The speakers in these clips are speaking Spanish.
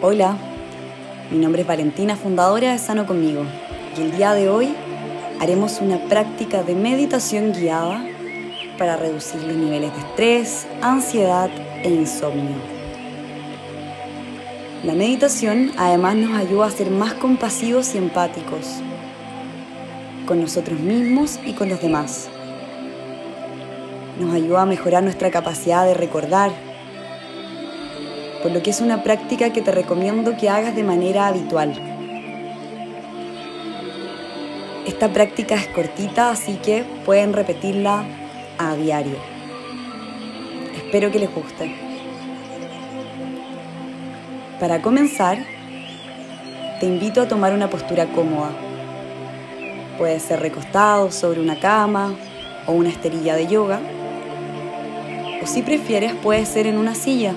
Hola, mi nombre es Valentina, fundadora de Sano Conmigo, y el día de hoy haremos una práctica de meditación guiada para reducir los niveles de estrés, ansiedad e insomnio. La meditación además nos ayuda a ser más compasivos y empáticos con nosotros mismos y con los demás. Nos ayuda a mejorar nuestra capacidad de recordar, por lo que es una práctica que te recomiendo que hagas de manera habitual. Esta práctica es cortita, así que pueden repetirla a diario. Espero que les guste. Para comenzar, te invito a tomar una postura cómoda. Puede ser recostado sobre una cama o una esterilla de yoga. O si prefieres, puede ser en una silla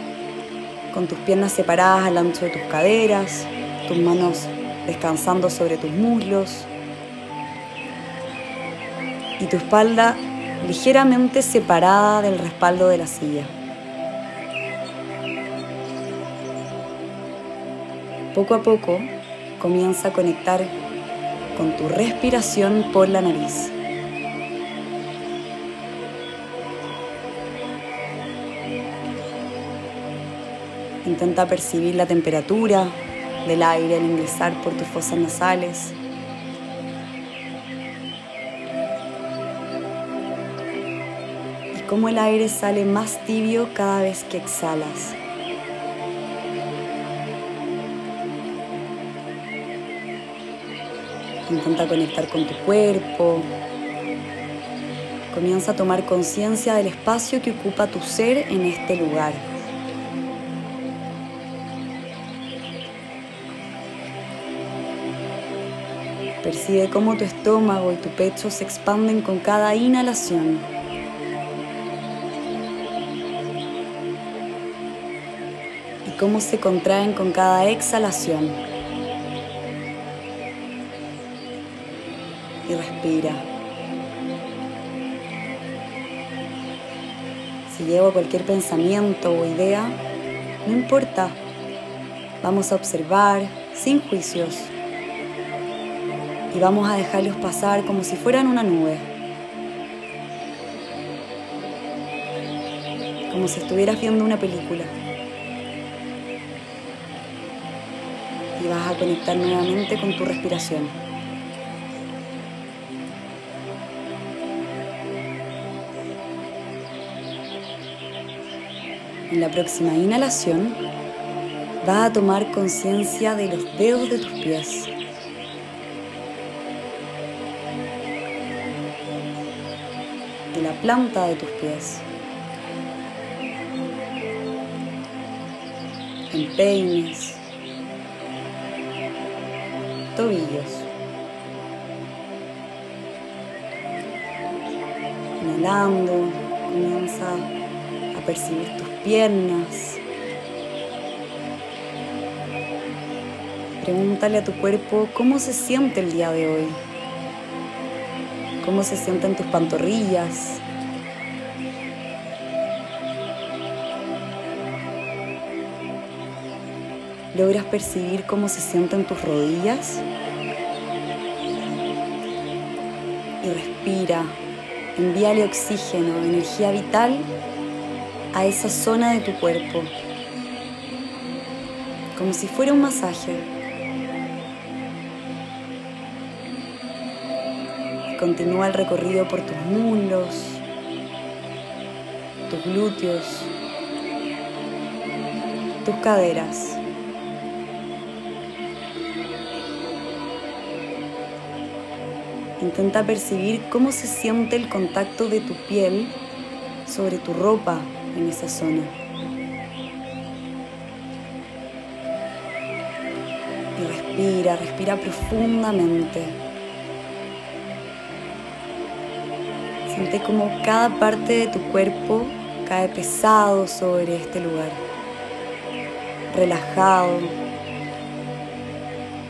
con tus piernas separadas al ancho de tus caderas, tus manos descansando sobre tus muslos y tu espalda ligeramente separada del respaldo de la silla. Poco a poco comienza a conectar con tu respiración por la nariz. Intenta percibir la temperatura del aire al ingresar por tus fosas nasales. Y cómo el aire sale más tibio cada vez que exhalas. Intenta conectar con tu cuerpo. Comienza a tomar conciencia del espacio que ocupa tu ser en este lugar. Percibe cómo tu estómago y tu pecho se expanden con cada inhalación. Y cómo se contraen con cada exhalación. Y respira. Si llevo cualquier pensamiento o idea, no importa. Vamos a observar sin juicios y vamos a dejarlos pasar como si fueran una nube. Como si estuvieras viendo una película. Y vas a conectar nuevamente con tu respiración. En la próxima inhalación, vas a tomar conciencia de los dedos de tus pies. De la planta de tus pies. Empeines, tobillos. Inhalando, comienza a percibir tus piernas. Pregúntale a tu cuerpo cómo se siente el día de hoy cómo se sienten tus pantorrillas. ¿Logras percibir cómo se sienten tus rodillas? Y respira, envíale oxígeno, energía vital a esa zona de tu cuerpo, como si fuera un masaje. Continúa el recorrido por tus muslos, tus glúteos, tus caderas. Intenta percibir cómo se siente el contacto de tu piel sobre tu ropa en esa zona. Y respira, respira profundamente. Como cada parte de tu cuerpo cae pesado sobre este lugar. Relajado,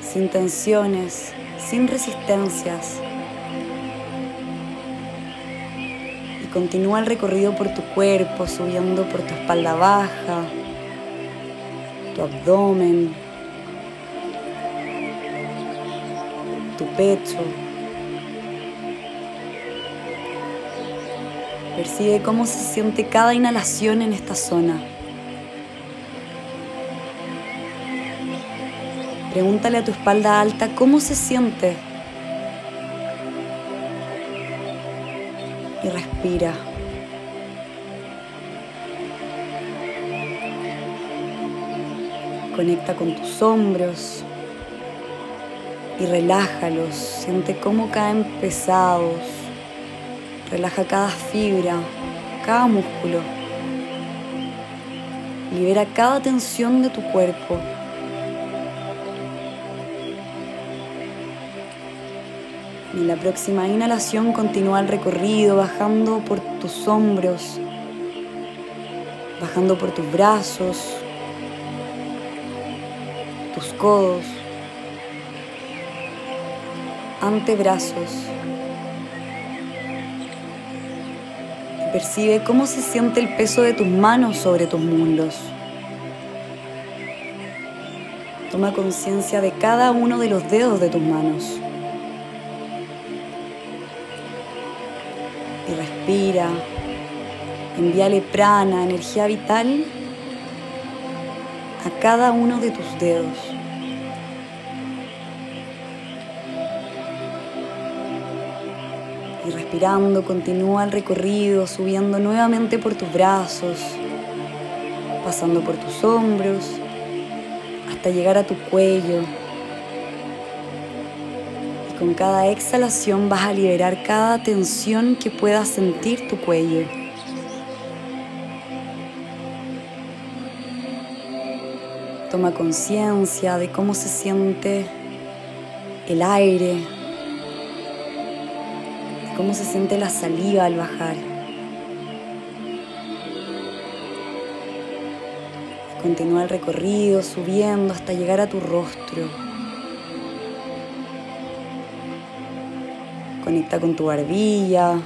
sin tensiones, sin resistencias. Y continúa el recorrido por tu cuerpo, subiendo por tu espalda baja, tu abdomen, tu pecho. Percibe cómo se siente cada inhalación en esta zona. Pregúntale a tu espalda alta cómo se siente. Y respira. Conecta con tus hombros y relájalos. Siente cómo caen pesados. Relaja cada fibra, cada músculo. Libera cada tensión de tu cuerpo. Y en la próxima inhalación continúa el recorrido bajando por tus hombros, bajando por tus brazos, tus codos, antebrazos. Percibe cómo se siente el peso de tus manos sobre tus muslos. Toma conciencia de cada uno de los dedos de tus manos. y respira. Envíale prana, energía vital, a cada uno de tus dedos. Y respirando, continúa el recorrido, subiendo nuevamente por tus brazos, pasando por tus hombros, hasta llegar a tu cuello, con cada exhalación vas a liberar cada tensión que puedas sentir tu cuello. Toma conciencia de cómo se siente el aire, cómo se siente la saliva al bajar. Continúa el recorrido subiendo hasta llegar a tu rostro. Conecta con tu barbilla.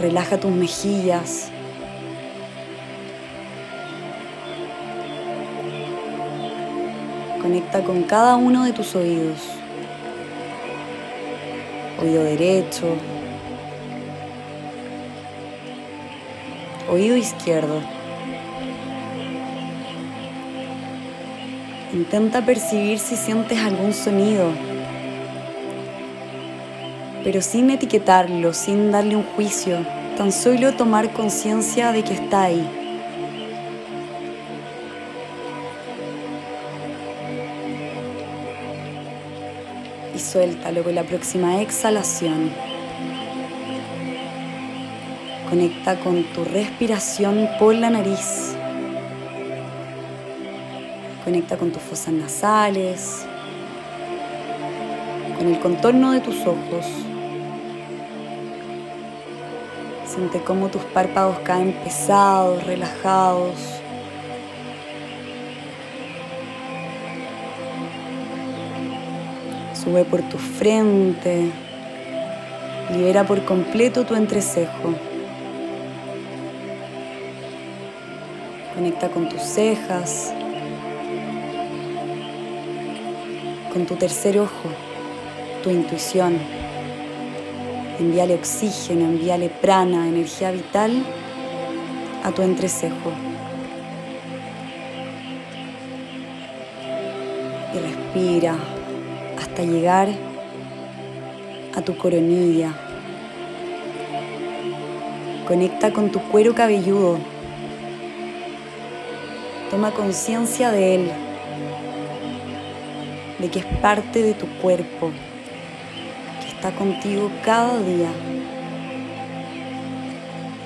Relaja tus mejillas. Conecta con cada uno de tus oídos. Oído derecho. Oído izquierdo. Intenta percibir si sientes algún sonido pero sin etiquetarlo, sin darle un juicio, tan solo tomar conciencia de que está ahí. Suéltalo con la próxima exhalación. Conecta con tu respiración por la nariz. Conecta con tus fosas nasales, con el contorno de tus ojos. Siente cómo tus párpados caen pesados, relajados. Sube por tu frente. Libera por completo tu entrecejo. Conecta con tus cejas. Con tu tercer ojo, tu intuición. Envíale oxígeno, envíale prana, energía vital a tu entrecejo. Y respira llegar a tu coronilla. Conecta con tu cuero cabelludo. Toma conciencia de él, de que es parte de tu cuerpo está contigo cada día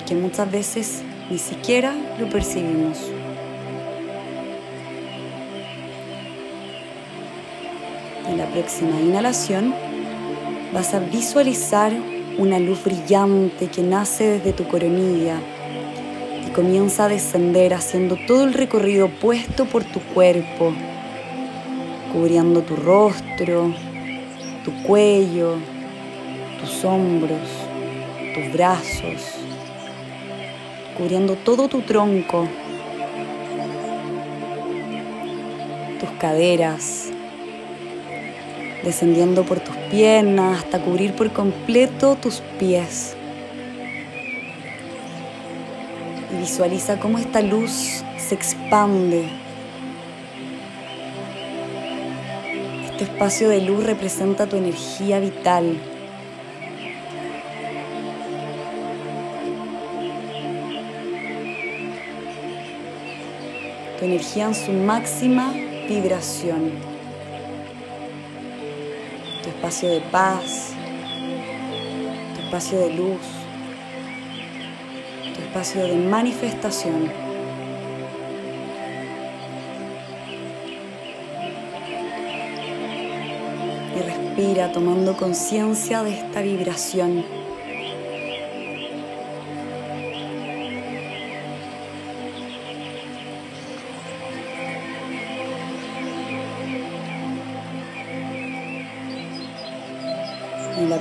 y que muchas veces ni siquiera lo percibimos. Próxima inhalación vas a visualizar una luz brillante que nace desde tu coronilla y comienza a descender haciendo todo el recorrido puesto por tu cuerpo, cubriendo tu rostro, tu cuello, tus hombros, tus brazos, cubriendo todo tu tronco tus caderas, descendiendo por tus piernas hasta cubrir por completo tus pies. Y visualiza cómo esta luz se expande. Este espacio de luz representa tu energía vital. Tu energía en su máxima vibración. Espacio de paz, tu espacio de luz, tu espacio de manifestación. Y respira tomando conciencia de esta vibración.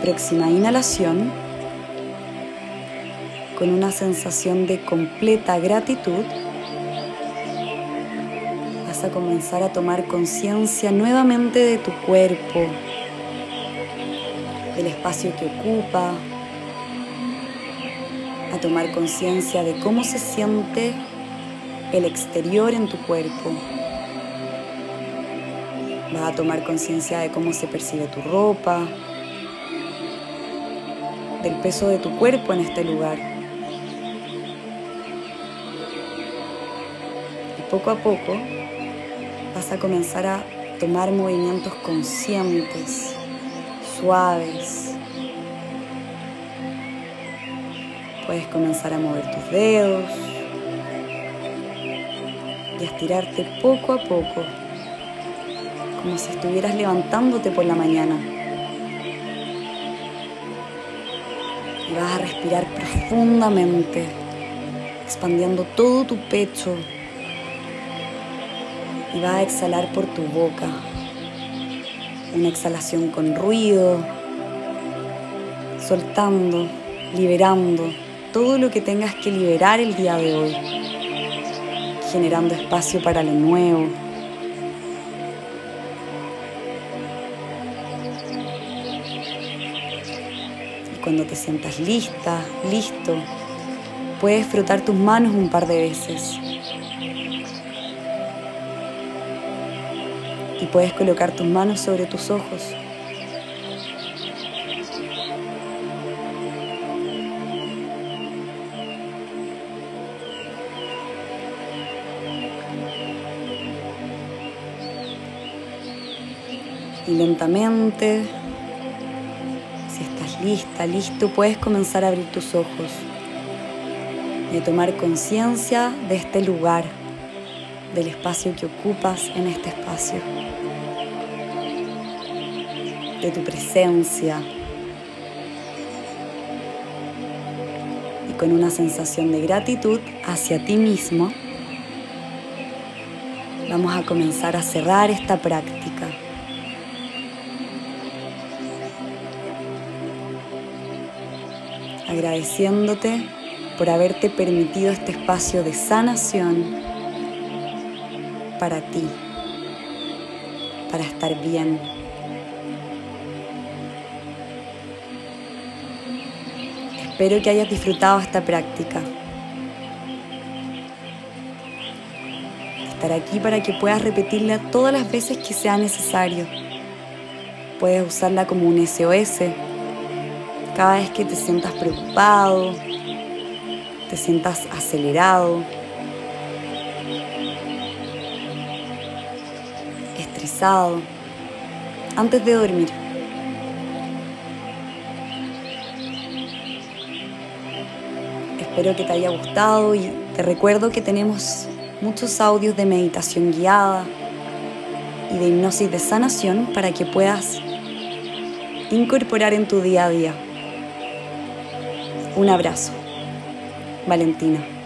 Próxima inhalación, con una sensación de completa gratitud, vas a comenzar a tomar conciencia nuevamente de tu cuerpo, del espacio que ocupa, a tomar conciencia de cómo se siente el exterior en tu cuerpo. Vas a tomar conciencia de cómo se percibe tu ropa, del peso de tu cuerpo en este lugar. Y poco a poco vas a comenzar a tomar movimientos conscientes, suaves. Puedes comenzar a mover tus dedos y a estirarte poco a poco, como si estuvieras levantándote por la mañana. Y vas a respirar profundamente, expandiendo todo tu pecho. Y vas a exhalar por tu boca. Una exhalación con ruido, soltando, liberando todo lo que tengas que liberar el día de hoy, generando espacio para lo nuevo. Cuando te sientas lista, listo, puedes frotar tus manos un par de veces. Y puedes colocar tus manos sobre tus ojos. Y lentamente lista, listo, puedes comenzar a abrir tus ojos y a tomar conciencia de este lugar, del espacio que ocupas en este espacio, de tu presencia. Y con una sensación de gratitud hacia ti mismo, vamos a comenzar a cerrar esta práctica. Agradeciéndote por haberte permitido este espacio de sanación para ti, para estar bien. Espero que hayas disfrutado esta práctica. Estar aquí para que puedas repetirla todas las veces que sea necesario. Puedes usarla como un SOS cada vez que te sientas preocupado, te sientas acelerado, estresado, antes de dormir. Espero que te haya gustado y te recuerdo que tenemos muchos audios de meditación guiada y de hipnosis de sanación para que puedas incorporar en tu día a día. Un abrazo. Valentina.